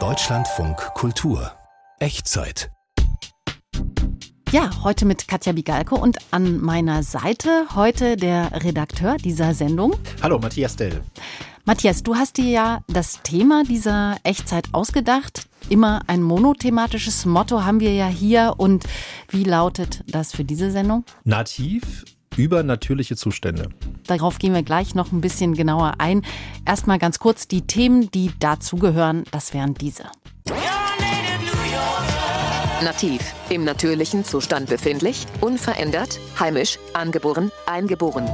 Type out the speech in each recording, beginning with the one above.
Deutschlandfunk Kultur Echtzeit ja, heute mit Katja Bigalko und an meiner Seite heute der Redakteur dieser Sendung. Hallo, Matthias Dell. Matthias, du hast dir ja das Thema dieser Echtzeit ausgedacht. Immer ein monothematisches Motto haben wir ja hier. Und wie lautet das für diese Sendung? Nativ übernatürliche Zustände. Darauf gehen wir gleich noch ein bisschen genauer ein. Erstmal ganz kurz die Themen, die dazugehören. Das wären diese. Nativ, im natürlichen Zustand befindlich, unverändert, heimisch, angeboren, eingeboren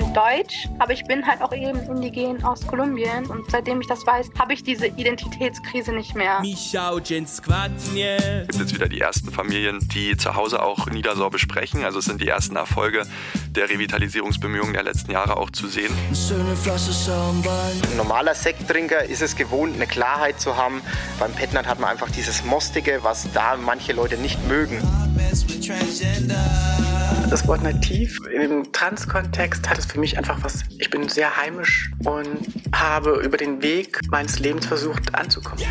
bin deutsch, aber ich bin halt auch eben indigen aus Kolumbien. Und seitdem ich das weiß, habe ich diese Identitätskrise nicht mehr. Es gibt jetzt wieder die ersten Familien, die zu Hause auch Niedersorbisch sprechen. Also es sind die ersten Erfolge der Revitalisierungsbemühungen der letzten Jahre auch zu sehen. Ein normaler Sekttrinker ist es gewohnt, eine Klarheit zu haben. Beim Petnat hat man einfach dieses Mostige, was da manche Leute nicht mögen. Das Wort nativ im Trans-Kontext hat es für mich einfach was. Ich bin sehr heimisch und habe über den Weg meines Lebens versucht anzukommen.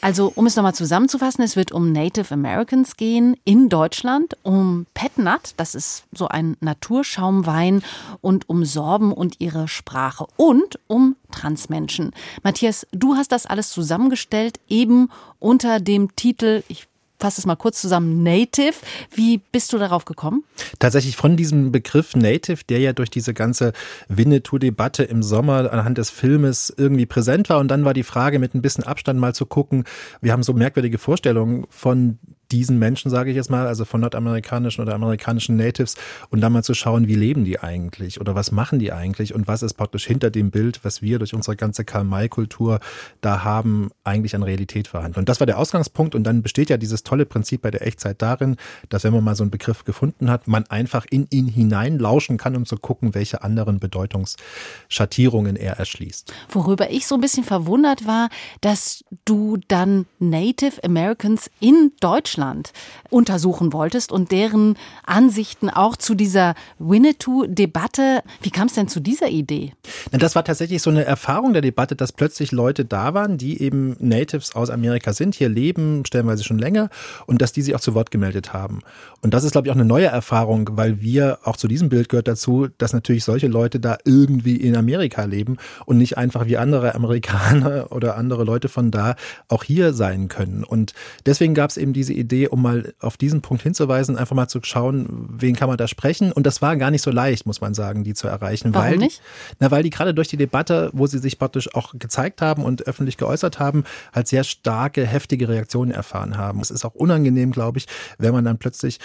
Also, um es nochmal zusammenzufassen, es wird um Native Americans gehen in Deutschland, um Petnat, das ist so ein Naturschaumwein, und um Sorben und ihre Sprache und um Transmenschen. Matthias, du hast das alles zusammengestellt, eben unter dem Titel, ich fasse es mal kurz zusammen, Native. Wie bist du darauf gekommen? Tatsächlich von diesem Begriff Native, der ja durch diese ganze Winnetou-Debatte im Sommer anhand des Filmes irgendwie präsent war. Und dann war die Frage, mit ein bisschen Abstand mal zu gucken. Wir haben so merkwürdige Vorstellungen von diesen Menschen, sage ich jetzt mal, also von nordamerikanischen oder amerikanischen Natives und dann mal zu schauen, wie leben die eigentlich oder was machen die eigentlich und was ist praktisch hinter dem Bild, was wir durch unsere ganze Karl-May-Kultur da haben, eigentlich an Realität vorhanden. Und das war der Ausgangspunkt und dann besteht ja dieses tolle Prinzip bei der Echtzeit darin, dass wenn man mal so einen Begriff gefunden hat, man einfach in ihn hineinlauschen kann, um zu gucken, welche anderen Bedeutungsschattierungen er erschließt. Worüber ich so ein bisschen verwundert war, dass du dann Native Americans in Deutschland Deutschland untersuchen wolltest und deren Ansichten auch zu dieser Winnetou-Debatte. Wie kam es denn zu dieser Idee? Das war tatsächlich so eine Erfahrung der Debatte, dass plötzlich Leute da waren, die eben Natives aus Amerika sind, hier leben, stellenweise schon länger, und dass die sich auch zu Wort gemeldet haben. Und das ist, glaube ich, auch eine neue Erfahrung, weil wir auch zu diesem Bild gehört dazu, dass natürlich solche Leute da irgendwie in Amerika leben und nicht einfach wie andere Amerikaner oder andere Leute von da auch hier sein können. Und deswegen gab es eben diese Idee, Idee, um mal auf diesen Punkt hinzuweisen, einfach mal zu schauen, wen kann man da sprechen. Und das war gar nicht so leicht, muss man sagen, die zu erreichen. Warum weil, nicht? Na, weil die gerade durch die Debatte, wo sie sich praktisch auch gezeigt haben und öffentlich geäußert haben, halt sehr starke, heftige Reaktionen erfahren haben. Es ist auch unangenehm, glaube ich, wenn man dann plötzlich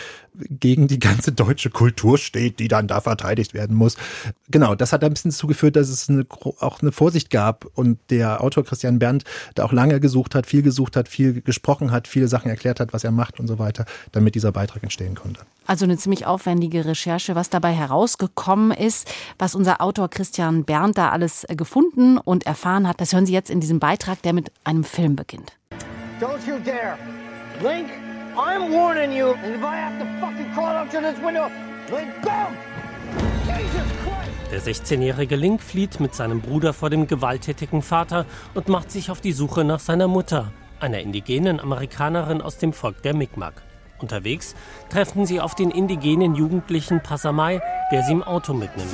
gegen die ganze deutsche Kultur steht, die dann da verteidigt werden muss. Genau, das hat ein bisschen dazu geführt, dass es eine, auch eine Vorsicht gab und der Autor Christian Berndt da auch lange gesucht hat, viel gesucht hat, viel gesprochen hat, viele Sachen erklärt hat, was er macht und so weiter, damit dieser Beitrag entstehen konnte. Also eine ziemlich aufwendige Recherche, was dabei herausgekommen ist, was unser Autor Christian Berndt da alles äh, gefunden und erfahren hat, das hören Sie jetzt in diesem Beitrag, der mit einem Film beginnt. Don't you dare! Link, I'm warning you, and if I have to fucking crawl up to this window, Link, go! Der 16-jährige Link flieht mit seinem Bruder vor dem gewalttätigen Vater und macht sich auf die Suche nach seiner Mutter einer indigenen Amerikanerin aus dem Volk der Mi'kmaq. Unterwegs treffen sie auf den indigenen Jugendlichen Passamai, der sie im Auto mitnimmt.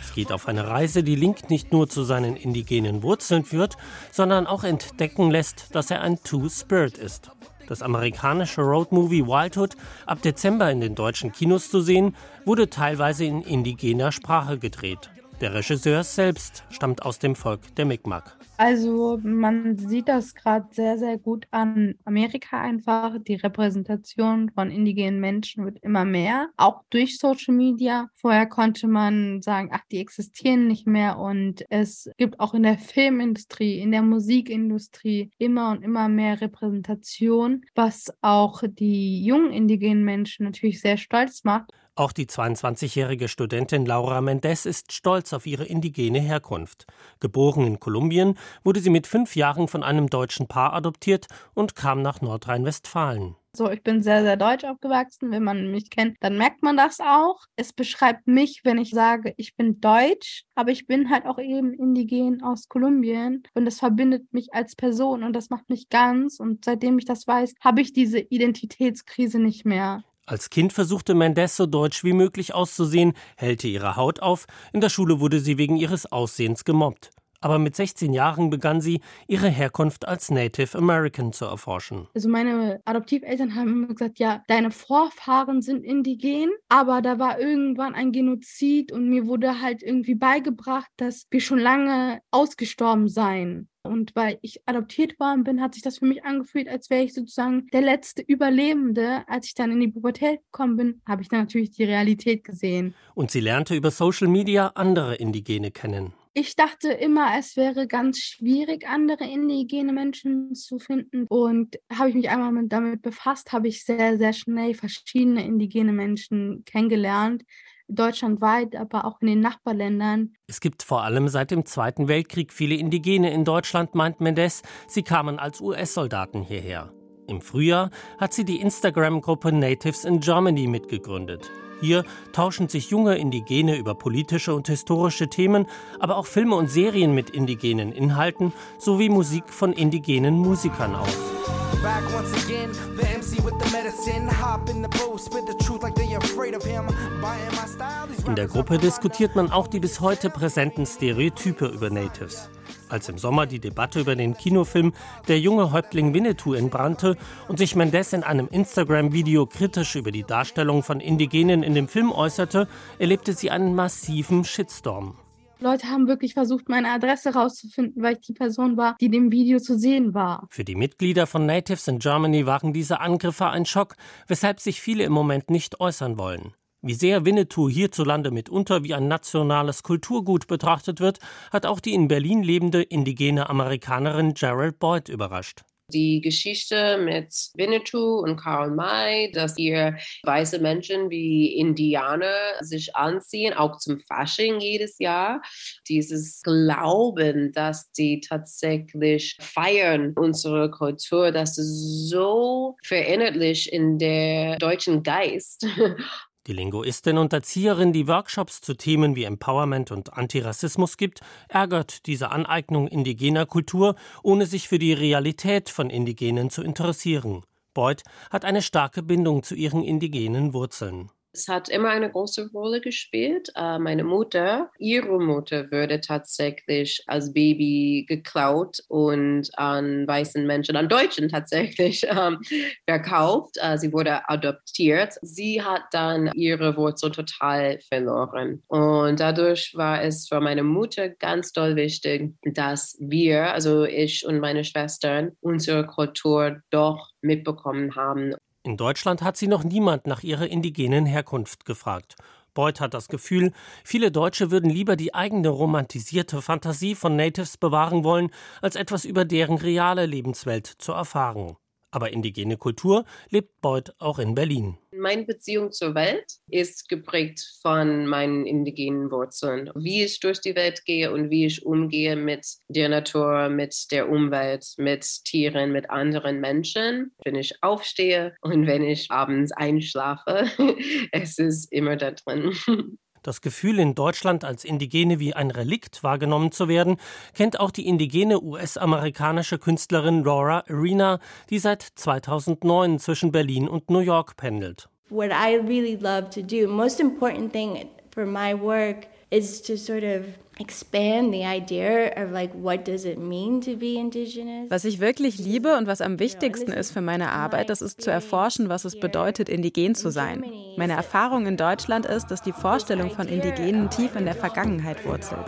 Es geht auf eine Reise, die Link nicht nur zu seinen indigenen Wurzeln führt, sondern auch entdecken lässt, dass er ein Two-Spirit ist. Das amerikanische Roadmovie Wildhood, ab Dezember in den deutschen Kinos zu sehen, wurde teilweise in indigener Sprache gedreht. Der Regisseur selbst stammt aus dem Volk der Mi'kmaq. Also man sieht das gerade sehr, sehr gut an Amerika einfach. Die Repräsentation von indigenen Menschen wird immer mehr, auch durch Social Media. Vorher konnte man sagen, ach, die existieren nicht mehr. Und es gibt auch in der Filmindustrie, in der Musikindustrie immer und immer mehr Repräsentation, was auch die jungen indigenen Menschen natürlich sehr stolz macht. Auch die 22-jährige Studentin Laura Mendes ist stolz auf ihre indigene Herkunft. Geboren in Kolumbien, wurde sie mit fünf Jahren von einem deutschen Paar adoptiert und kam nach Nordrhein-Westfalen. So, ich bin sehr, sehr deutsch aufgewachsen. Wenn man mich kennt, dann merkt man das auch. Es beschreibt mich, wenn ich sage, ich bin deutsch, aber ich bin halt auch eben indigen aus Kolumbien. Und das verbindet mich als Person und das macht mich ganz. Und seitdem ich das weiß, habe ich diese Identitätskrise nicht mehr. Als Kind versuchte Mendes so deutsch wie möglich auszusehen, hellte ihre Haut auf. In der Schule wurde sie wegen ihres Aussehens gemobbt aber mit 16 Jahren begann sie, ihre Herkunft als Native American zu erforschen. Also meine Adoptiveltern haben immer gesagt, ja, deine Vorfahren sind indigen, aber da war irgendwann ein Genozid und mir wurde halt irgendwie beigebracht, dass wir schon lange ausgestorben seien. Und weil ich adoptiert worden bin, hat sich das für mich angefühlt, als wäre ich sozusagen der letzte Überlebende. Als ich dann in die Pubertät gekommen bin, habe ich dann natürlich die Realität gesehen. Und sie lernte über Social Media andere Indigene kennen. Ich dachte immer, es wäre ganz schwierig, andere indigene Menschen zu finden. Und habe ich mich einmal mit, damit befasst, habe ich sehr, sehr schnell verschiedene indigene Menschen kennengelernt. Deutschlandweit, aber auch in den Nachbarländern. Es gibt vor allem seit dem Zweiten Weltkrieg viele Indigene in Deutschland, meint Mendes. Sie kamen als US-Soldaten hierher. Im Frühjahr hat sie die Instagram-Gruppe Natives in Germany mitgegründet. Hier tauschen sich junge Indigene über politische und historische Themen, aber auch Filme und Serien mit indigenen Inhalten sowie Musik von indigenen Musikern aus. In der Gruppe diskutiert man auch die bis heute präsenten Stereotype über Natives. Als im Sommer die Debatte über den Kinofilm Der junge Häuptling Winnetou entbrannte und sich Mendes in einem Instagram-Video kritisch über die Darstellung von Indigenen in dem Film äußerte, erlebte sie einen massiven Shitstorm. Leute haben wirklich versucht, meine Adresse rauszufinden, weil ich die Person war, die dem Video zu sehen war. Für die Mitglieder von Natives in Germany waren diese Angriffe ein Schock, weshalb sich viele im Moment nicht äußern wollen. Wie sehr Winnetou hierzulande mitunter wie ein nationales Kulturgut betrachtet wird, hat auch die in Berlin lebende indigene Amerikanerin Gerald Boyd überrascht. Die Geschichte mit Winnetou und Karl May, dass hier weiße Menschen wie Indianer sich anziehen, auch zum Fasching jedes Jahr. Dieses Glauben, dass sie tatsächlich feiern unsere Kultur, das ist so verinnerlicht in der deutschen Geist. Die Linguistin und Erzieherin, die Workshops zu Themen wie Empowerment und Antirassismus gibt, ärgert diese Aneignung indigener Kultur, ohne sich für die Realität von Indigenen zu interessieren. Beuth hat eine starke Bindung zu ihren indigenen Wurzeln. Es hat immer eine große Rolle gespielt. Äh, meine Mutter, ihre Mutter wurde tatsächlich als Baby geklaut und an weißen Menschen, an Deutschen tatsächlich ähm, verkauft. Äh, sie wurde adoptiert. Sie hat dann ihre Wurzel total verloren. Und dadurch war es für meine Mutter ganz doll wichtig, dass wir, also ich und meine Schwestern, unsere Kultur doch mitbekommen haben. In Deutschland hat sie noch niemand nach ihrer indigenen Herkunft gefragt. Beuth hat das Gefühl, viele Deutsche würden lieber die eigene romantisierte Fantasie von Natives bewahren wollen, als etwas über deren reale Lebenswelt zu erfahren. Aber indigene Kultur lebt Beuth auch in Berlin. Meine Beziehung zur Welt ist geprägt von meinen indigenen Wurzeln. Wie ich durch die Welt gehe und wie ich umgehe mit der Natur, mit der Umwelt, mit Tieren, mit anderen Menschen. Wenn ich aufstehe und wenn ich abends einschlafe, es ist immer da drin. Das Gefühl, in Deutschland als Indigene wie ein Relikt wahrgenommen zu werden, kennt auch die indigene US-amerikanische Künstlerin Laura Arena, die seit 2009 zwischen Berlin und New York pendelt. What I really love to do, most important thing for my work is to sort of expand the idea of like what does it mean to be indigenous. Was ich wirklich liebe und was am wichtigsten ist für meine Arbeit, das ist zu erforschen, was es bedeutet, indigen zu sein. Meine Erfahrung in Deutschland ist, dass die Vorstellung von Indigenen tief in der Vergangenheit wurzelt.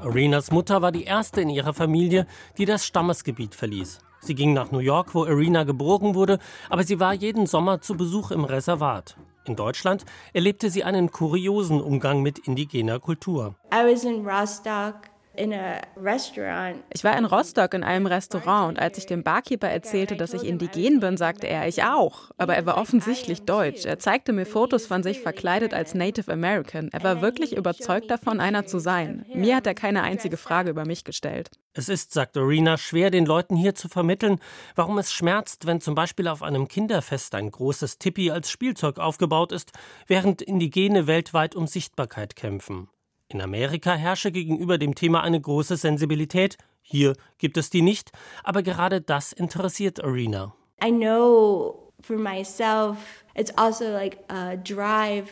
Arenas Mutter war die erste in ihrer Familie, die das Stammesgebiet verließ. Sie ging nach New York, wo Arena geboren wurde, aber sie war jeden Sommer zu Besuch im Reservat. In Deutschland erlebte sie einen kuriosen Umgang mit indigener Kultur. I was in Rostock Ich war in Rostock in einem Restaurant und als ich dem Barkeeper erzählte, dass ich indigen bin, sagte er, ich auch. Aber er war offensichtlich deutsch. Er zeigte mir Fotos von sich verkleidet als Native American. Er war wirklich überzeugt davon, einer zu sein. Mir hat er keine einzige Frage über mich gestellt. Es ist, sagt Arena, schwer den Leuten hier zu vermitteln, warum es schmerzt, wenn zum Beispiel auf einem Kinderfest ein großes Tippi als Spielzeug aufgebaut ist, während Indigene weltweit um Sichtbarkeit kämpfen. In Amerika herrsche gegenüber dem Thema eine große Sensibilität. Hier gibt es die nicht, aber gerade das interessiert Arena. Also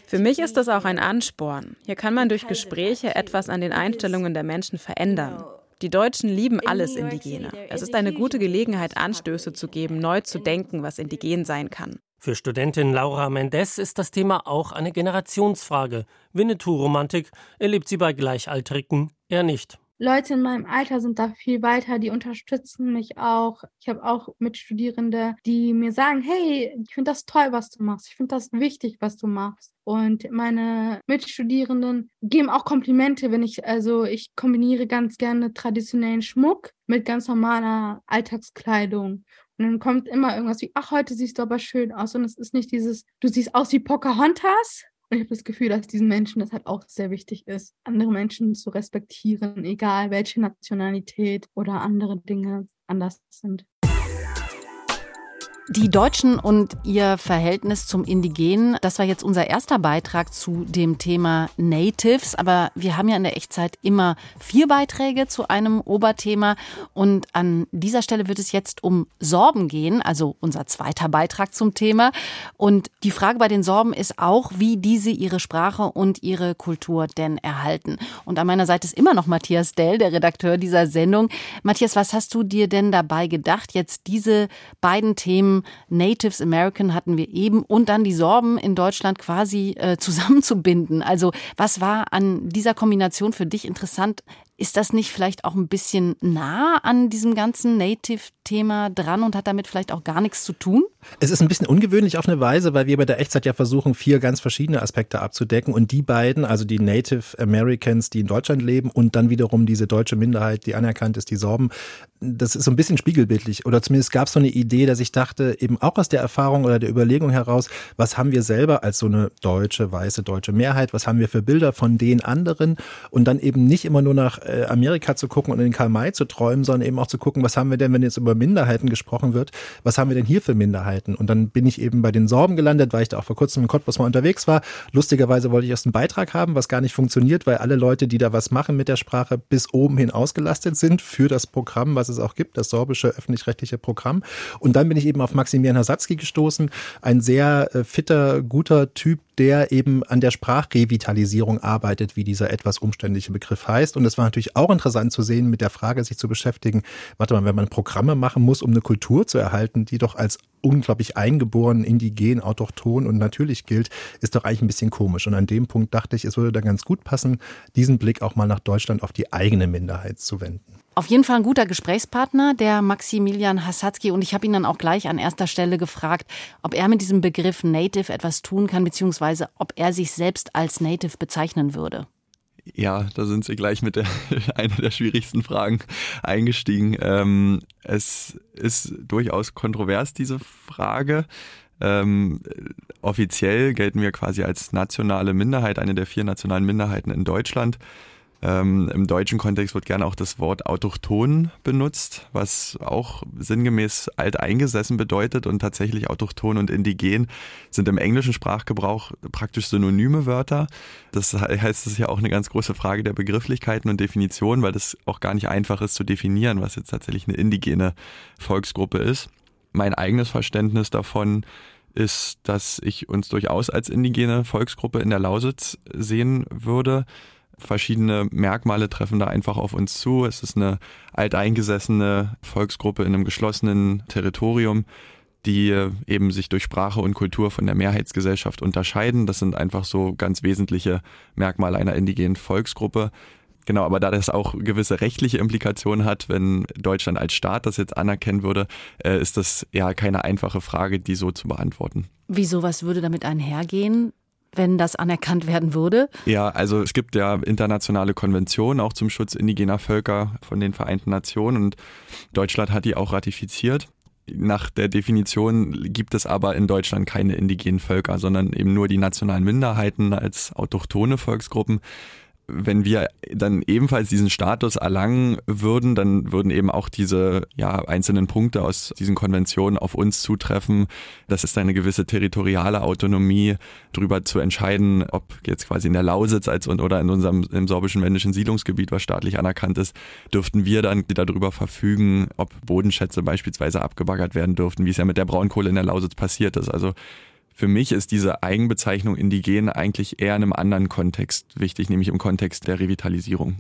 Für mich ist das auch ein Ansporn. Hier kann man durch Gespräche etwas an den Einstellungen der Menschen verändern. Die Deutschen lieben alles Indigene. Es ist eine gute Gelegenheit, Anstöße zu geben, neu zu denken, was indigen sein kann. Für Studentin Laura Mendes ist das Thema auch eine Generationsfrage. Winnetou-Romantik erlebt sie bei Gleichaltrigen eher nicht. Leute in meinem Alter sind da viel weiter, die unterstützen mich auch. Ich habe auch Mitstudierende, die mir sagen, hey, ich finde das toll, was du machst. Ich finde das wichtig, was du machst. Und meine Mitstudierenden geben auch Komplimente, wenn ich, also ich kombiniere ganz gerne traditionellen Schmuck mit ganz normaler Alltagskleidung. Und dann kommt immer irgendwas wie, ach, heute siehst du aber schön aus. Und es ist nicht dieses, du siehst aus wie Pocahontas. Und ich habe das Gefühl, dass diesen Menschen das halt auch sehr wichtig ist, andere Menschen zu respektieren, egal welche Nationalität oder andere Dinge anders sind. Die Deutschen und ihr Verhältnis zum Indigenen, das war jetzt unser erster Beitrag zu dem Thema Natives. Aber wir haben ja in der Echtzeit immer vier Beiträge zu einem Oberthema. Und an dieser Stelle wird es jetzt um Sorben gehen, also unser zweiter Beitrag zum Thema. Und die Frage bei den Sorben ist auch, wie diese ihre Sprache und ihre Kultur denn erhalten. Und an meiner Seite ist immer noch Matthias Dell, der Redakteur dieser Sendung. Matthias, was hast du dir denn dabei gedacht, jetzt diese beiden Themen Natives American hatten wir eben und dann die Sorben in Deutschland quasi äh, zusammenzubinden. Also was war an dieser Kombination für dich interessant? Ist das nicht vielleicht auch ein bisschen nah an diesem ganzen Native-Thema dran und hat damit vielleicht auch gar nichts zu tun? Es ist ein bisschen ungewöhnlich auf eine Weise, weil wir bei der Echtzeit ja versuchen, vier ganz verschiedene Aspekte abzudecken und die beiden, also die Native Americans, die in Deutschland leben und dann wiederum diese deutsche Minderheit, die anerkannt ist, die Sorben, das ist so ein bisschen spiegelbildlich oder zumindest gab es so eine Idee, dass ich dachte, eben auch aus der Erfahrung oder der Überlegung heraus, was haben wir selber als so eine deutsche, weiße deutsche Mehrheit, was haben wir für Bilder von den anderen und dann eben nicht immer nur nach äh, Amerika zu gucken und in Karl May zu träumen, sondern eben auch zu gucken, was haben wir denn, wenn jetzt über Minderheiten gesprochen wird, was haben wir denn hier für Minderheiten? Und dann bin ich eben bei den Sorben gelandet, weil ich da auch vor kurzem in Cottbus mal unterwegs war. Lustigerweise wollte ich erst einen Beitrag haben, was gar nicht funktioniert, weil alle Leute, die da was machen mit der Sprache, bis oben hin ausgelastet sind für das Programm, was es auch gibt, das sorbische öffentlich-rechtliche Programm. Und dann bin ich eben auf Maximilian Hasatzky gestoßen, ein sehr äh, fitter, guter Typ, der eben an der Sprachrevitalisierung arbeitet, wie dieser etwas umständliche Begriff heißt. Und es war natürlich auch interessant zu sehen, mit der Frage sich zu beschäftigen, warte mal, wenn man Programme machen muss, um eine Kultur zu erhalten, die doch als unglaublich eingeboren, indigen, autochton und natürlich gilt, ist doch eigentlich ein bisschen komisch. Und an dem Punkt dachte ich, es würde da ganz gut passen, diesen Blick auch mal nach Deutschland auf die eigene Minderheit zu wenden. Auf jeden Fall ein guter Gesprächspartner, der Maximilian Hasatzky. Und ich habe ihn dann auch gleich an erster Stelle gefragt, ob er mit diesem Begriff Native etwas tun kann, beziehungsweise ob er sich selbst als Native bezeichnen würde. Ja, da sind Sie gleich mit der, einer der schwierigsten Fragen eingestiegen. Ähm, es ist durchaus kontrovers, diese Frage. Ähm, offiziell gelten wir quasi als nationale Minderheit, eine der vier nationalen Minderheiten in Deutschland. Ähm, Im deutschen Kontext wird gerne auch das Wort autochton benutzt, was auch sinngemäß alteingesessen bedeutet und tatsächlich autochton und indigen sind im englischen Sprachgebrauch praktisch synonyme Wörter. Das heißt, es ist ja auch eine ganz große Frage der Begrifflichkeiten und Definition, weil das auch gar nicht einfach ist zu definieren, was jetzt tatsächlich eine indigene Volksgruppe ist. Mein eigenes Verständnis davon ist, dass ich uns durchaus als indigene Volksgruppe in der Lausitz sehen würde verschiedene Merkmale treffen da einfach auf uns zu. Es ist eine alteingesessene Volksgruppe in einem geschlossenen Territorium, die eben sich durch Sprache und Kultur von der Mehrheitsgesellschaft unterscheiden. Das sind einfach so ganz wesentliche Merkmale einer indigenen Volksgruppe. Genau, aber da das auch gewisse rechtliche Implikationen hat, wenn Deutschland als Staat das jetzt anerkennen würde, äh, ist das ja keine einfache Frage, die so zu beantworten. Wieso, was würde damit einhergehen? Wenn das anerkannt werden würde? Ja, also es gibt ja internationale Konventionen auch zum Schutz indigener Völker von den Vereinten Nationen und Deutschland hat die auch ratifiziert. Nach der Definition gibt es aber in Deutschland keine indigenen Völker, sondern eben nur die nationalen Minderheiten als autochtone Volksgruppen wenn wir dann ebenfalls diesen Status erlangen würden, dann würden eben auch diese ja, einzelnen Punkte aus diesen Konventionen auf uns zutreffen. Das ist eine gewisse territoriale Autonomie, darüber zu entscheiden, ob jetzt quasi in der Lausitz als oder in unserem im sorbischen männlichen Siedlungsgebiet, was staatlich anerkannt ist, dürften wir dann darüber verfügen, ob Bodenschätze beispielsweise abgebaggert werden dürften, wie es ja mit der Braunkohle in der Lausitz passiert ist. Also für mich ist diese Eigenbezeichnung indigen eigentlich eher in einem anderen Kontext wichtig, nämlich im Kontext der Revitalisierung.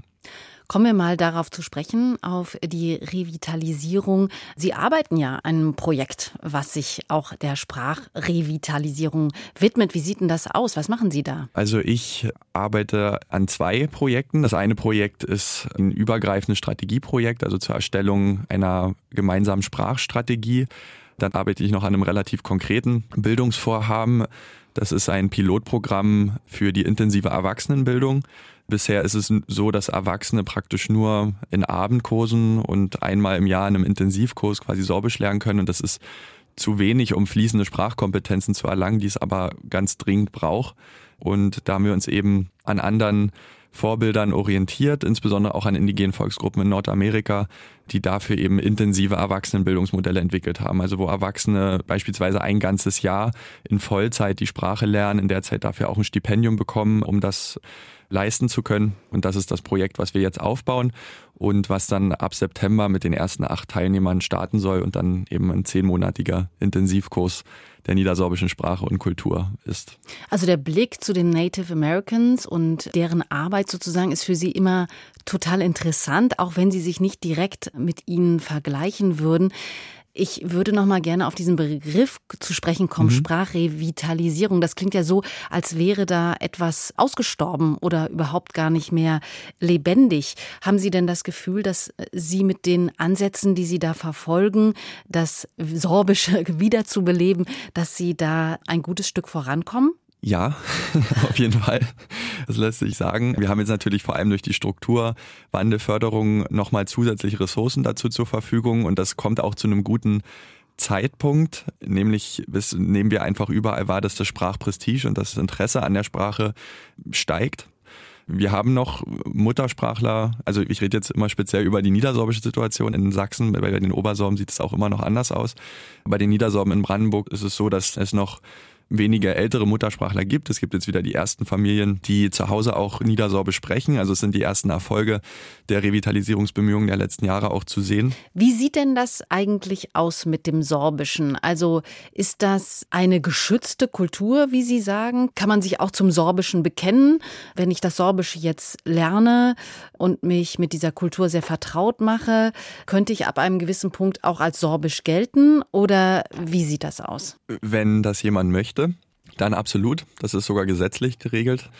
Kommen wir mal darauf zu sprechen, auf die Revitalisierung. Sie arbeiten ja an einem Projekt, was sich auch der Sprachrevitalisierung widmet. Wie sieht denn das aus? Was machen Sie da? Also ich arbeite an zwei Projekten. Das eine Projekt ist ein übergreifendes Strategieprojekt, also zur Erstellung einer gemeinsamen Sprachstrategie dann arbeite ich noch an einem relativ konkreten Bildungsvorhaben. Das ist ein Pilotprogramm für die intensive Erwachsenenbildung. Bisher ist es so, dass Erwachsene praktisch nur in Abendkursen und einmal im Jahr in einem Intensivkurs quasi Sorbisch lernen können. Und das ist zu wenig, um fließende Sprachkompetenzen zu erlangen, die es aber ganz dringend braucht. Und da haben wir uns eben an anderen Vorbildern orientiert, insbesondere auch an indigenen Volksgruppen in Nordamerika, die dafür eben intensive Erwachsenenbildungsmodelle entwickelt haben. Also wo Erwachsene beispielsweise ein ganzes Jahr in Vollzeit die Sprache lernen, in der Zeit dafür auch ein Stipendium bekommen, um das leisten zu können. Und das ist das Projekt, was wir jetzt aufbauen und was dann ab September mit den ersten acht Teilnehmern starten soll und dann eben ein zehnmonatiger Intensivkurs der niedersorbischen Sprache und Kultur ist. Also der Blick zu den Native Americans und deren Arbeit sozusagen ist für Sie immer total interessant, auch wenn Sie sich nicht direkt mit ihnen vergleichen würden. Ich würde noch mal gerne auf diesen Begriff zu sprechen kommen, mhm. Sprachrevitalisierung. Das klingt ja so, als wäre da etwas ausgestorben oder überhaupt gar nicht mehr lebendig. Haben Sie denn das Gefühl, dass Sie mit den Ansätzen, die Sie da verfolgen, das Sorbische wiederzubeleben, dass Sie da ein gutes Stück vorankommen? Ja, auf jeden Fall. Das lässt sich sagen. Wir haben jetzt natürlich vor allem durch die Strukturwandelförderung nochmal zusätzliche Ressourcen dazu zur Verfügung und das kommt auch zu einem guten Zeitpunkt, nämlich bis, nehmen wir einfach überall wahr, dass das Sprachprestige und das Interesse an der Sprache steigt. Wir haben noch Muttersprachler, also ich rede jetzt immer speziell über die niedersorbische Situation in Sachsen, bei den Obersorben sieht es auch immer noch anders aus. Bei den Niedersorben in Brandenburg ist es so, dass es noch weniger ältere Muttersprachler gibt. Es gibt jetzt wieder die ersten Familien, die zu Hause auch Niedersorbisch sprechen. Also es sind die ersten Erfolge der Revitalisierungsbemühungen der letzten Jahre auch zu sehen. Wie sieht denn das eigentlich aus mit dem Sorbischen? Also ist das eine geschützte Kultur, wie Sie sagen? Kann man sich auch zum Sorbischen bekennen? Wenn ich das Sorbische jetzt lerne und mich mit dieser Kultur sehr vertraut mache, könnte ich ab einem gewissen Punkt auch als Sorbisch gelten? Oder wie sieht das aus? Wenn das jemand möchte, möchte, dann absolut. Das ist sogar gesetzlich geregelt.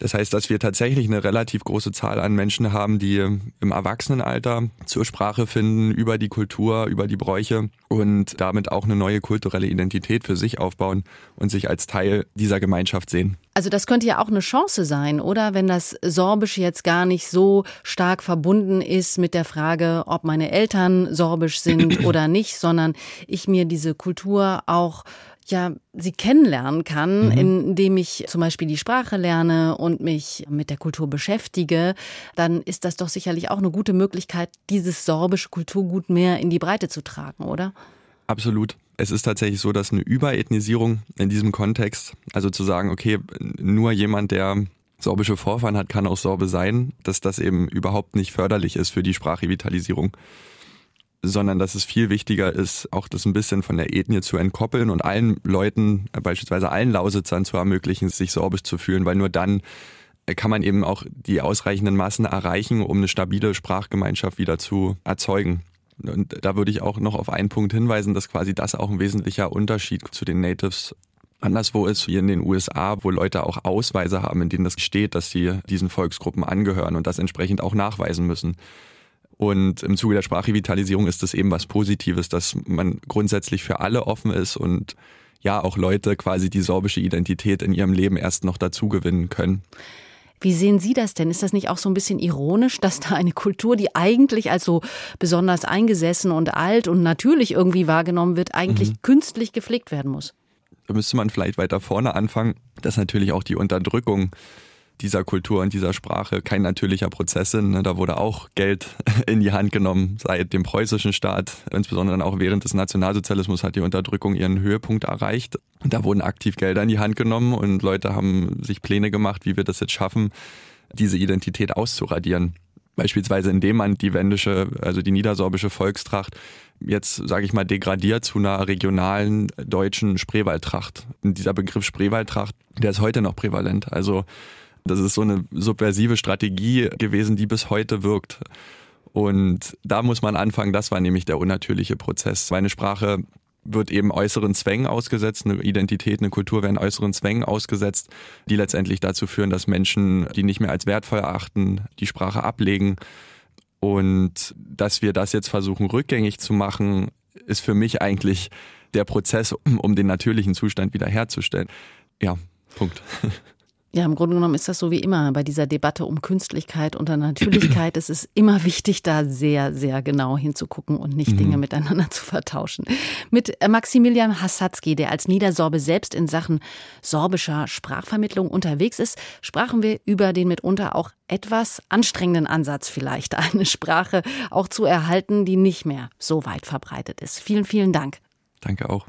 Das heißt, dass wir tatsächlich eine relativ große Zahl an Menschen haben, die im Erwachsenenalter zur Sprache finden, über die Kultur, über die Bräuche und damit auch eine neue kulturelle Identität für sich aufbauen und sich als Teil dieser Gemeinschaft sehen. Also das könnte ja auch eine Chance sein, oder? Wenn das Sorbische jetzt gar nicht so stark verbunden ist mit der Frage, ob meine Eltern sorbisch sind oder nicht, sondern ich mir diese Kultur auch ja sie kennenlernen kann, mhm. indem ich zum Beispiel die Sprache lerne und mich mit der Kultur beschäftige, dann ist das doch sicherlich auch eine gute Möglichkeit, dieses sorbische Kulturgut mehr in die Breite zu tragen, oder? Absolut. Es ist tatsächlich so, dass eine Überethnisierung in diesem Kontext, also zu sagen, okay, nur jemand, der sorbische Vorfahren hat, kann auch Sorbe sein, dass das eben überhaupt nicht förderlich ist für die Sprachrevitalisierung sondern dass es viel wichtiger ist, auch das ein bisschen von der Ethnie zu entkoppeln und allen Leuten, beispielsweise allen Lausitzern zu ermöglichen, sich sorbisch zu fühlen, weil nur dann kann man eben auch die ausreichenden Massen erreichen, um eine stabile Sprachgemeinschaft wieder zu erzeugen. Und da würde ich auch noch auf einen Punkt hinweisen, dass quasi das auch ein wesentlicher Unterschied zu den Natives anderswo ist, wie in den USA, wo Leute auch Ausweise haben, in denen das steht, dass sie diesen Volksgruppen angehören und das entsprechend auch nachweisen müssen. Und im Zuge der Sprachrevitalisierung ist das eben was Positives, dass man grundsätzlich für alle offen ist und ja auch Leute quasi die sorbische Identität in ihrem Leben erst noch dazu gewinnen können. Wie sehen Sie das denn? Ist das nicht auch so ein bisschen ironisch, dass da eine Kultur, die eigentlich als so besonders eingesessen und alt und natürlich irgendwie wahrgenommen wird, eigentlich mhm. künstlich gepflegt werden muss? Da müsste man vielleicht weiter vorne anfangen, dass natürlich auch die Unterdrückung dieser Kultur und dieser Sprache kein natürlicher Prozess sind. Ne? Da wurde auch Geld in die Hand genommen seit dem preußischen Staat. Insbesondere dann auch während des Nationalsozialismus hat die Unterdrückung ihren Höhepunkt erreicht. Da wurden aktiv Gelder in die Hand genommen und Leute haben sich Pläne gemacht, wie wir das jetzt schaffen, diese Identität auszuradieren. Beispielsweise indem man die wendische, also die niedersorbische Volkstracht jetzt, sage ich mal, degradiert zu einer regionalen deutschen Spreewaldtracht. Und dieser Begriff Spreewaldtracht, der ist heute noch prävalent. Also das ist so eine subversive Strategie gewesen, die bis heute wirkt. Und da muss man anfangen, das war nämlich der unnatürliche Prozess. Meine Sprache wird eben äußeren Zwängen ausgesetzt, eine Identität, eine Kultur werden äußeren Zwängen ausgesetzt, die letztendlich dazu führen, dass Menschen die nicht mehr als wertvoll erachten, die Sprache ablegen. Und dass wir das jetzt versuchen rückgängig zu machen, ist für mich eigentlich der Prozess, um den natürlichen Zustand wiederherzustellen. Ja, Punkt. Ja, im Grunde genommen ist das so wie immer bei dieser Debatte um Künstlichkeit und Natürlichkeit. es ist immer wichtig, da sehr, sehr genau hinzugucken und nicht mhm. Dinge miteinander zu vertauschen. Mit äh, Maximilian Hassatzky, der als Niedersorbe selbst in Sachen sorbischer Sprachvermittlung unterwegs ist, sprachen wir über den mitunter auch etwas anstrengenden Ansatz vielleicht, eine Sprache auch zu erhalten, die nicht mehr so weit verbreitet ist. Vielen, vielen Dank. Danke auch.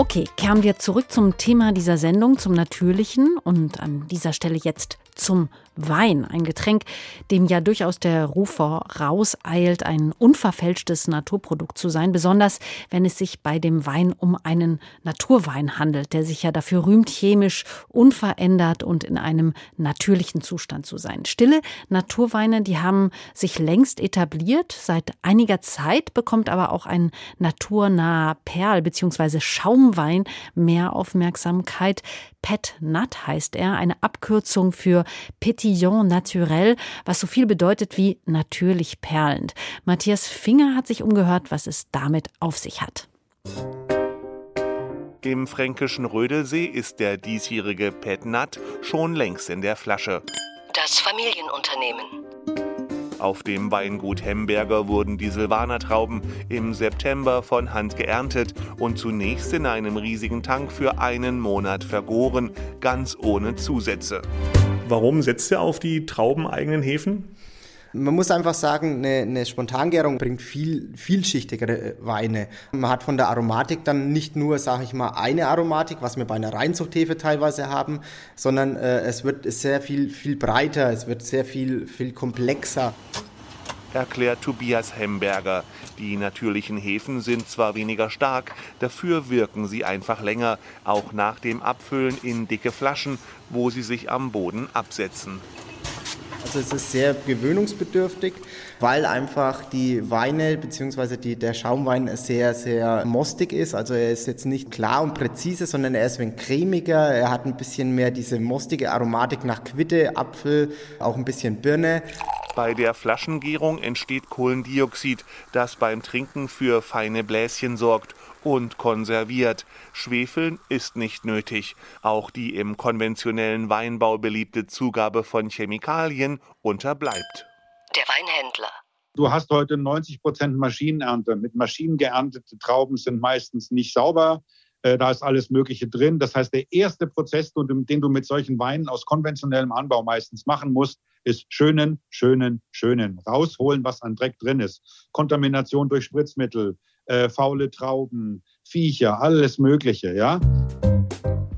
Okay, kehren wir zurück zum Thema dieser Sendung, zum Natürlichen und an dieser Stelle jetzt zum Wein, ein Getränk, dem ja durchaus der Ruf vorauseilt, ein unverfälschtes Naturprodukt zu sein, besonders wenn es sich bei dem Wein um einen Naturwein handelt, der sich ja dafür rühmt, chemisch unverändert und in einem natürlichen Zustand zu sein. Stille Naturweine, die haben sich längst etabliert. Seit einiger Zeit bekommt aber auch ein naturnaher Perl bzw. Schaumwein mehr Aufmerksamkeit. Pet Nat heißt er, eine Abkürzung für Petillon Naturel, was so viel bedeutet wie natürlich perlend. Matthias Finger hat sich umgehört, was es damit auf sich hat. Im fränkischen Rödelsee ist der diesjährige Pet Nat schon längst in der Flasche. Das Familienunternehmen. Auf dem Weingut Hemberger wurden die Silvanertrauben im September von Hand geerntet und zunächst in einem riesigen Tank für einen Monat vergoren, ganz ohne Zusätze. Warum setzt ihr auf die traubeneigenen Hefen? Man muss einfach sagen, eine, eine Spontangärung bringt viel vielschichtigere Weine. Man hat von der Aromatik dann nicht nur, sage ich mal, eine Aromatik, was wir bei einer Reinzuchthefe teilweise haben, sondern äh, es wird sehr viel, viel breiter, es wird sehr viel, viel komplexer erklärt Tobias Hemberger. Die natürlichen Hefen sind zwar weniger stark, dafür wirken sie einfach länger, auch nach dem Abfüllen in dicke Flaschen, wo sie sich am Boden absetzen. Also es ist sehr gewöhnungsbedürftig, weil einfach die Weine bzw. der Schaumwein sehr, sehr mostig ist. Also er ist jetzt nicht klar und präzise, sondern er ist ein cremiger. Er hat ein bisschen mehr diese mostige Aromatik nach Quitte, Apfel, auch ein bisschen Birne. Bei der Flaschengärung entsteht Kohlendioxid, das beim Trinken für feine Bläschen sorgt und konserviert. Schwefeln ist nicht nötig. Auch die im konventionellen Weinbau beliebte Zugabe von Chemikalien unterbleibt. Der Weinhändler. Du hast heute 90 Prozent Maschinenernte. Mit Maschinen geerntete Trauben sind meistens nicht sauber. Äh, da ist alles Mögliche drin. Das heißt, der erste Prozess, den du mit solchen Weinen aus konventionellem Anbau meistens machen musst, ist schönen, schönen, schönen. Rausholen, was an Dreck drin ist. Kontamination durch Spritzmittel, äh, faule Trauben, Viecher, alles Mögliche, ja.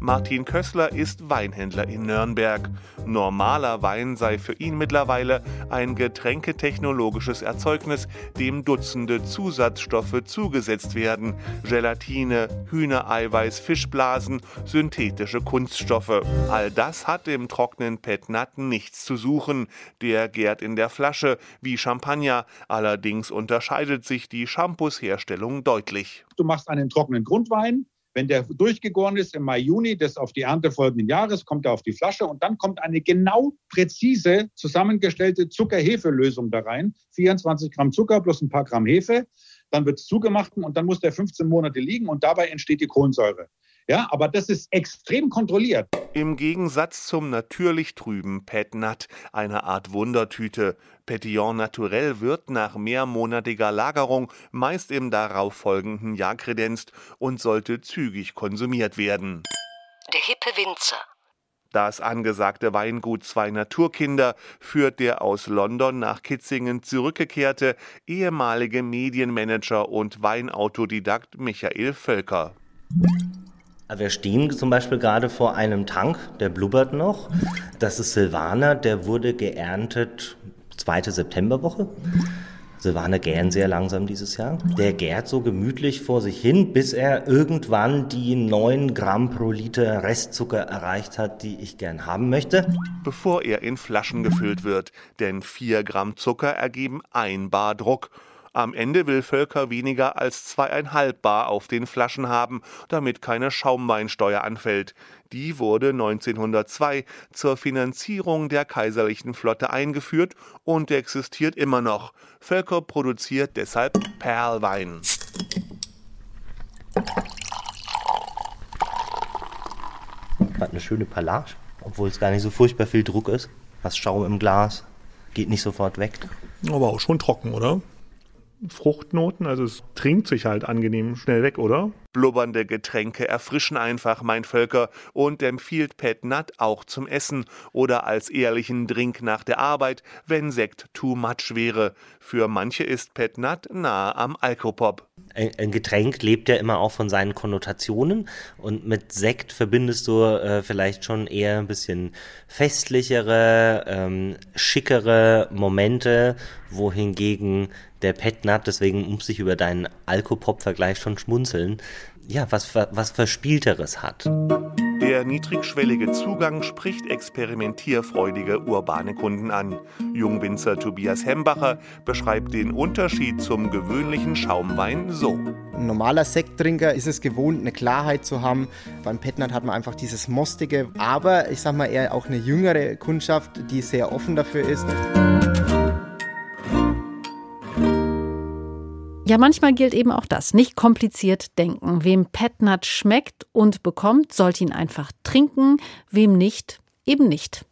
Martin Kössler ist Weinhändler in Nürnberg. Normaler Wein sei für ihn mittlerweile ein getränketechnologisches Erzeugnis, dem Dutzende Zusatzstoffe zugesetzt werden. Gelatine, Hühnereiweiß, Fischblasen, synthetische Kunststoffe. All das hat im trockenen Petnat nichts zu suchen. Der gärt in der Flasche wie Champagner. Allerdings unterscheidet sich die Shampoos-Herstellung deutlich. Du machst einen trockenen Grundwein, Wenn der durchgegoren ist im Mai, Juni des auf die Ernte folgenden Jahres, kommt er auf die Flasche und dann kommt eine genau präzise zusammengestellte Zucker-Hefe-Lösung da rein. 24 Gramm Zucker plus ein paar Gramm Hefe. Dann wird es zugemacht und dann muss der 15 Monate liegen und dabei entsteht die Kohlensäure. Ja, aber das ist extrem kontrolliert. Im Gegensatz zum natürlich trüben Pet Nut, eine Art Wundertüte. Petillon Naturel wird nach mehrmonatiger Lagerung meist im darauffolgenden Jahr kredenzt und sollte zügig konsumiert werden. Der hippe Winzer. Das angesagte Weingut Zwei Naturkinder führt der aus London nach Kitzingen zurückgekehrte ehemalige Medienmanager und Weinautodidakt Michael Völker. Wir stehen zum Beispiel gerade vor einem Tank, der blubbert noch. Das ist Silvaner, der wurde geerntet zweite Septemberwoche. Silvaner gären sehr langsam dieses Jahr. Der gärt so gemütlich vor sich hin, bis er irgendwann die 9 Gramm pro Liter Restzucker erreicht hat, die ich gern haben möchte. Bevor er in Flaschen gefüllt wird, denn 4 Gramm Zucker ergeben ein Bar Druck. Am Ende will Völker weniger als zweieinhalb Bar auf den Flaschen haben, damit keine Schaumweinsteuer anfällt. Die wurde 1902 zur Finanzierung der kaiserlichen Flotte eingeführt und existiert immer noch. Völker produziert deshalb Perlwein. Hat eine schöne Palage, obwohl es gar nicht so furchtbar viel Druck ist. Was Schaum im Glas, geht nicht sofort weg. Aber auch schon trocken, oder? Fruchtnoten, also es trinkt sich halt angenehm schnell weg, oder? Blubbernde Getränke erfrischen einfach, mein Völker, und empfiehlt Pet Nut auch zum Essen oder als ehrlichen Drink nach der Arbeit, wenn Sekt too much wäre. Für manche ist Pet Nut nahe am Alkopop. Ein Getränk lebt ja immer auch von seinen Konnotationen und mit Sekt verbindest du äh, vielleicht schon eher ein bisschen festlichere, ähm, schickere Momente, wohingegen der Petnat, deswegen muss ich über deinen Alkopop-Vergleich schon schmunzeln, ja, was, was Verspielteres hat. Der niedrigschwellige Zugang spricht experimentierfreudige urbane Kunden an. Jungwinzer Tobias Hembacher beschreibt den Unterschied zum gewöhnlichen Schaumwein so. Ein normaler Sekttrinker ist es gewohnt, eine Klarheit zu haben. Beim Petnat hat man einfach dieses Mostige, aber ich sag mal eher auch eine jüngere Kundschaft, die sehr offen dafür ist. Ja, manchmal gilt eben auch das. Nicht kompliziert denken. Wem Petnat schmeckt und bekommt, sollte ihn einfach trinken. Wem nicht, eben nicht.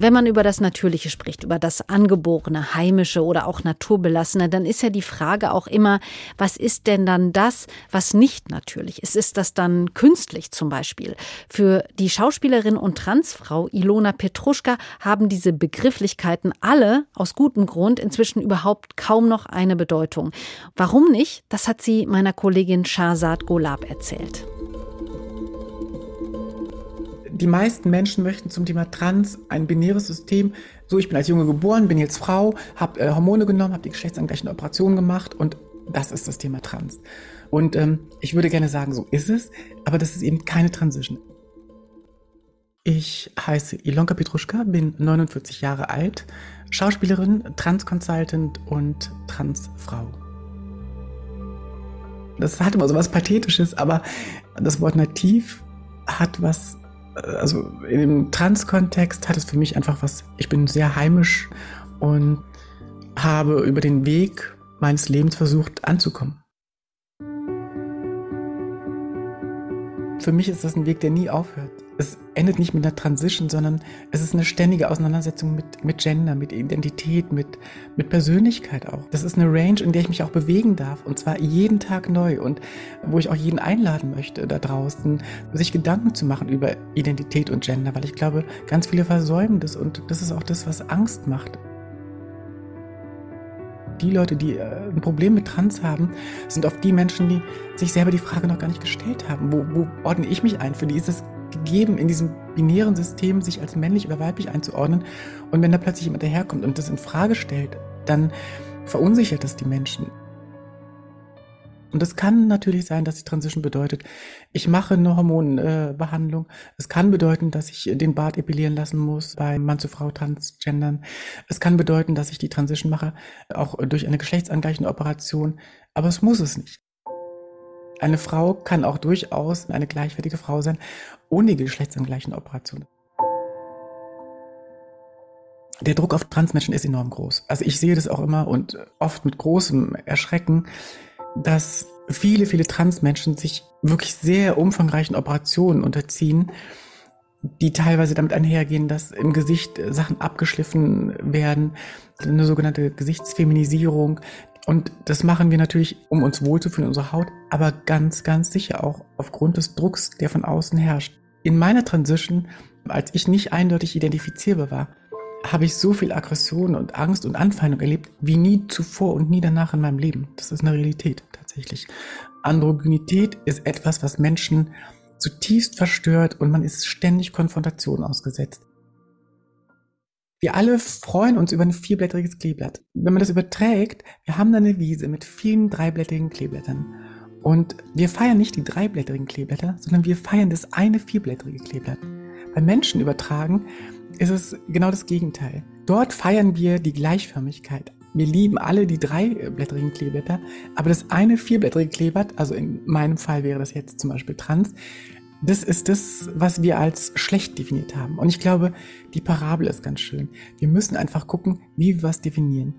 Wenn man über das Natürliche spricht, über das Angeborene, Heimische oder auch Naturbelassene, dann ist ja die Frage auch immer, was ist denn dann das, was nicht natürlich ist? Ist das dann künstlich zum Beispiel? Für die Schauspielerin und Transfrau Ilona Petruschka haben diese Begrifflichkeiten alle aus gutem Grund inzwischen überhaupt kaum noch eine Bedeutung. Warum nicht? Das hat sie meiner Kollegin Shahzad Golab erzählt die meisten Menschen möchten zum Thema Trans ein binäres System. So, ich bin als Junge geboren, bin jetzt Frau, habe äh, Hormone genommen, habe die geschlechtsangleichende Operation gemacht und das ist das Thema Trans. Und ähm, ich würde gerne sagen, so ist es, aber das ist eben keine Transition. Ich heiße Ilonka Petruschka, bin 49 Jahre alt, Schauspielerin, Trans-Consultant und Transfrau. Das hat immer so was Pathetisches, aber das Wort nativ hat was also in dem Trans-Kontext hat es für mich einfach was, ich bin sehr heimisch und habe über den Weg meines Lebens versucht anzukommen. Für mich ist das ein Weg, der nie aufhört. Es endet nicht mit einer Transition, sondern es ist eine ständige Auseinandersetzung mit, mit Gender, mit Identität, mit, mit Persönlichkeit auch. Das ist eine Range, in der ich mich auch bewegen darf und zwar jeden Tag neu und wo ich auch jeden einladen möchte, da draußen sich Gedanken zu machen über Identität und Gender, weil ich glaube, ganz viele versäumen das und das ist auch das, was Angst macht die Leute, die äh, ein Problem mit Trans haben, sind oft die Menschen, die sich selber die Frage noch gar nicht gestellt haben. Wo, wo ordne ich mich ein? Für die ist es gegeben, in diesem binären System sich als männlich oder weiblich einzuordnen. Und wenn da plötzlich jemand daherkommt und das in Frage stellt, dann verunsichert das die Menschen. Und es kann natürlich sein, dass die Transition bedeutet, ich mache eine Hormonbehandlung. es kann bedeuten, dass ich den Bart epilieren lassen muss bei Mann zu Frau Transgendern. Es kann bedeuten, dass ich die Transition mache, auch durch eine geschlechtsangleichende Operation. Aber es muss es nicht. Eine Frau kann auch durchaus eine gleichwertige Frau sein, ohne die geschlechtsangleichende Operation. Der Druck auf Transmenschen ist enorm groß. Also ich sehe das auch immer und oft mit großem Erschrecken, dass viele, viele Transmenschen sich wirklich sehr umfangreichen Operationen unterziehen, die teilweise damit einhergehen, dass im Gesicht Sachen abgeschliffen werden, eine sogenannte Gesichtsfeminisierung. Und das machen wir natürlich, um uns wohlzufühlen in unserer Haut, aber ganz, ganz sicher auch aufgrund des Drucks, der von außen herrscht. In meiner Transition, als ich nicht eindeutig identifizierbar war, habe ich so viel Aggression und Angst und Anfeindung erlebt wie nie zuvor und nie danach in meinem Leben. Das ist eine Realität tatsächlich. Androgynität ist etwas, was Menschen zutiefst verstört und man ist ständig Konfrontation ausgesetzt. Wir alle freuen uns über ein vierblättriges Kleeblatt. Wenn man das überträgt, wir haben da eine Wiese mit vielen dreiblättrigen Kleeblättern. Und wir feiern nicht die dreiblättrigen Kleeblätter, sondern wir feiern das eine vierblättrige Kleeblatt. Bei Menschen übertragen ist es genau das Gegenteil. Dort feiern wir die Gleichförmigkeit. Wir lieben alle die dreiblättrigen Kleeblätter, aber das eine vierblättrige Kleeblatt, also in meinem Fall wäre das jetzt zum Beispiel trans, das ist das, was wir als schlecht definiert haben. Und ich glaube, die Parabel ist ganz schön. Wir müssen einfach gucken, wie wir was definieren.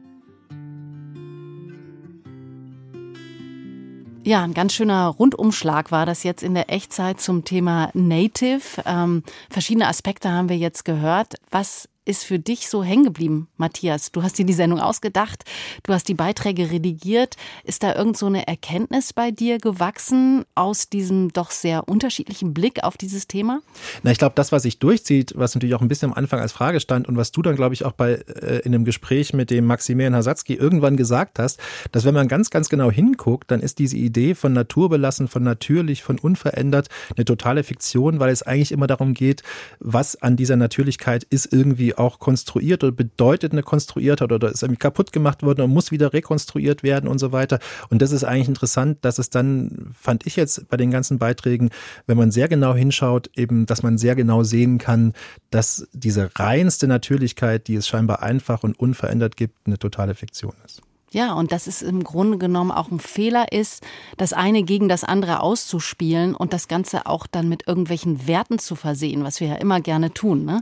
Ja, ein ganz schöner Rundumschlag war das jetzt in der Echtzeit zum Thema Native. Ähm, verschiedene Aspekte haben wir jetzt gehört. Was ist für dich so hängen geblieben, Matthias? Du hast dir die Sendung ausgedacht, du hast die Beiträge redigiert. Ist da irgend so eine Erkenntnis bei dir gewachsen aus diesem doch sehr unterschiedlichen Blick auf dieses Thema? Na, ich glaube, das, was sich durchzieht, was natürlich auch ein bisschen am Anfang als Frage stand und was du dann, glaube ich, auch bei äh, in einem Gespräch mit dem Maximilian Hasatzky irgendwann gesagt hast, dass wenn man ganz, ganz genau hinguckt, dann ist diese Idee von naturbelassen, von natürlich, von unverändert eine totale Fiktion, weil es eigentlich immer darum geht, was an dieser Natürlichkeit ist irgendwie auch konstruiert oder bedeutet eine konstruiert hat oder ist irgendwie kaputt gemacht worden und muss wieder rekonstruiert werden und so weiter. Und das ist eigentlich interessant, dass es dann, fand ich jetzt bei den ganzen Beiträgen, wenn man sehr genau hinschaut, eben, dass man sehr genau sehen kann, dass diese reinste Natürlichkeit, die es scheinbar einfach und unverändert gibt, eine totale Fiktion ist. Ja, und dass es im Grunde genommen auch ein Fehler ist, das eine gegen das andere auszuspielen und das Ganze auch dann mit irgendwelchen Werten zu versehen, was wir ja immer gerne tun. Ne?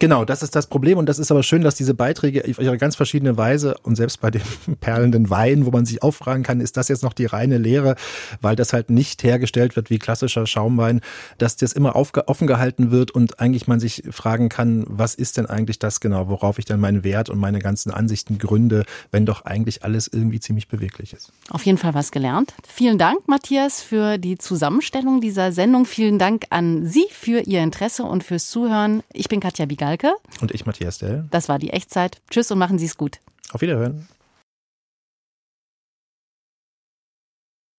Genau, das ist das Problem und das ist aber schön, dass diese Beiträge auf ihre ganz verschiedene Weise und selbst bei dem perlenden Wein, wo man sich auffragen kann, ist das jetzt noch die reine Lehre, weil das halt nicht hergestellt wird wie klassischer Schaumwein, dass das immer offen gehalten wird und eigentlich man sich fragen kann, was ist denn eigentlich das genau, worauf ich dann meinen Wert und meine ganzen Ansichten gründe, wenn doch eigentlich alles irgendwie ziemlich beweglich ist. Auf jeden Fall was gelernt. Vielen Dank, Matthias, für die Zusammenstellung dieser Sendung. Vielen Dank an Sie für Ihr Interesse und fürs Zuhören. Ich bin Katja Bieger. Galke. Und ich, Matthias Dell. Das war die Echtzeit. Tschüss und machen Sie es gut. Auf Wiederhören.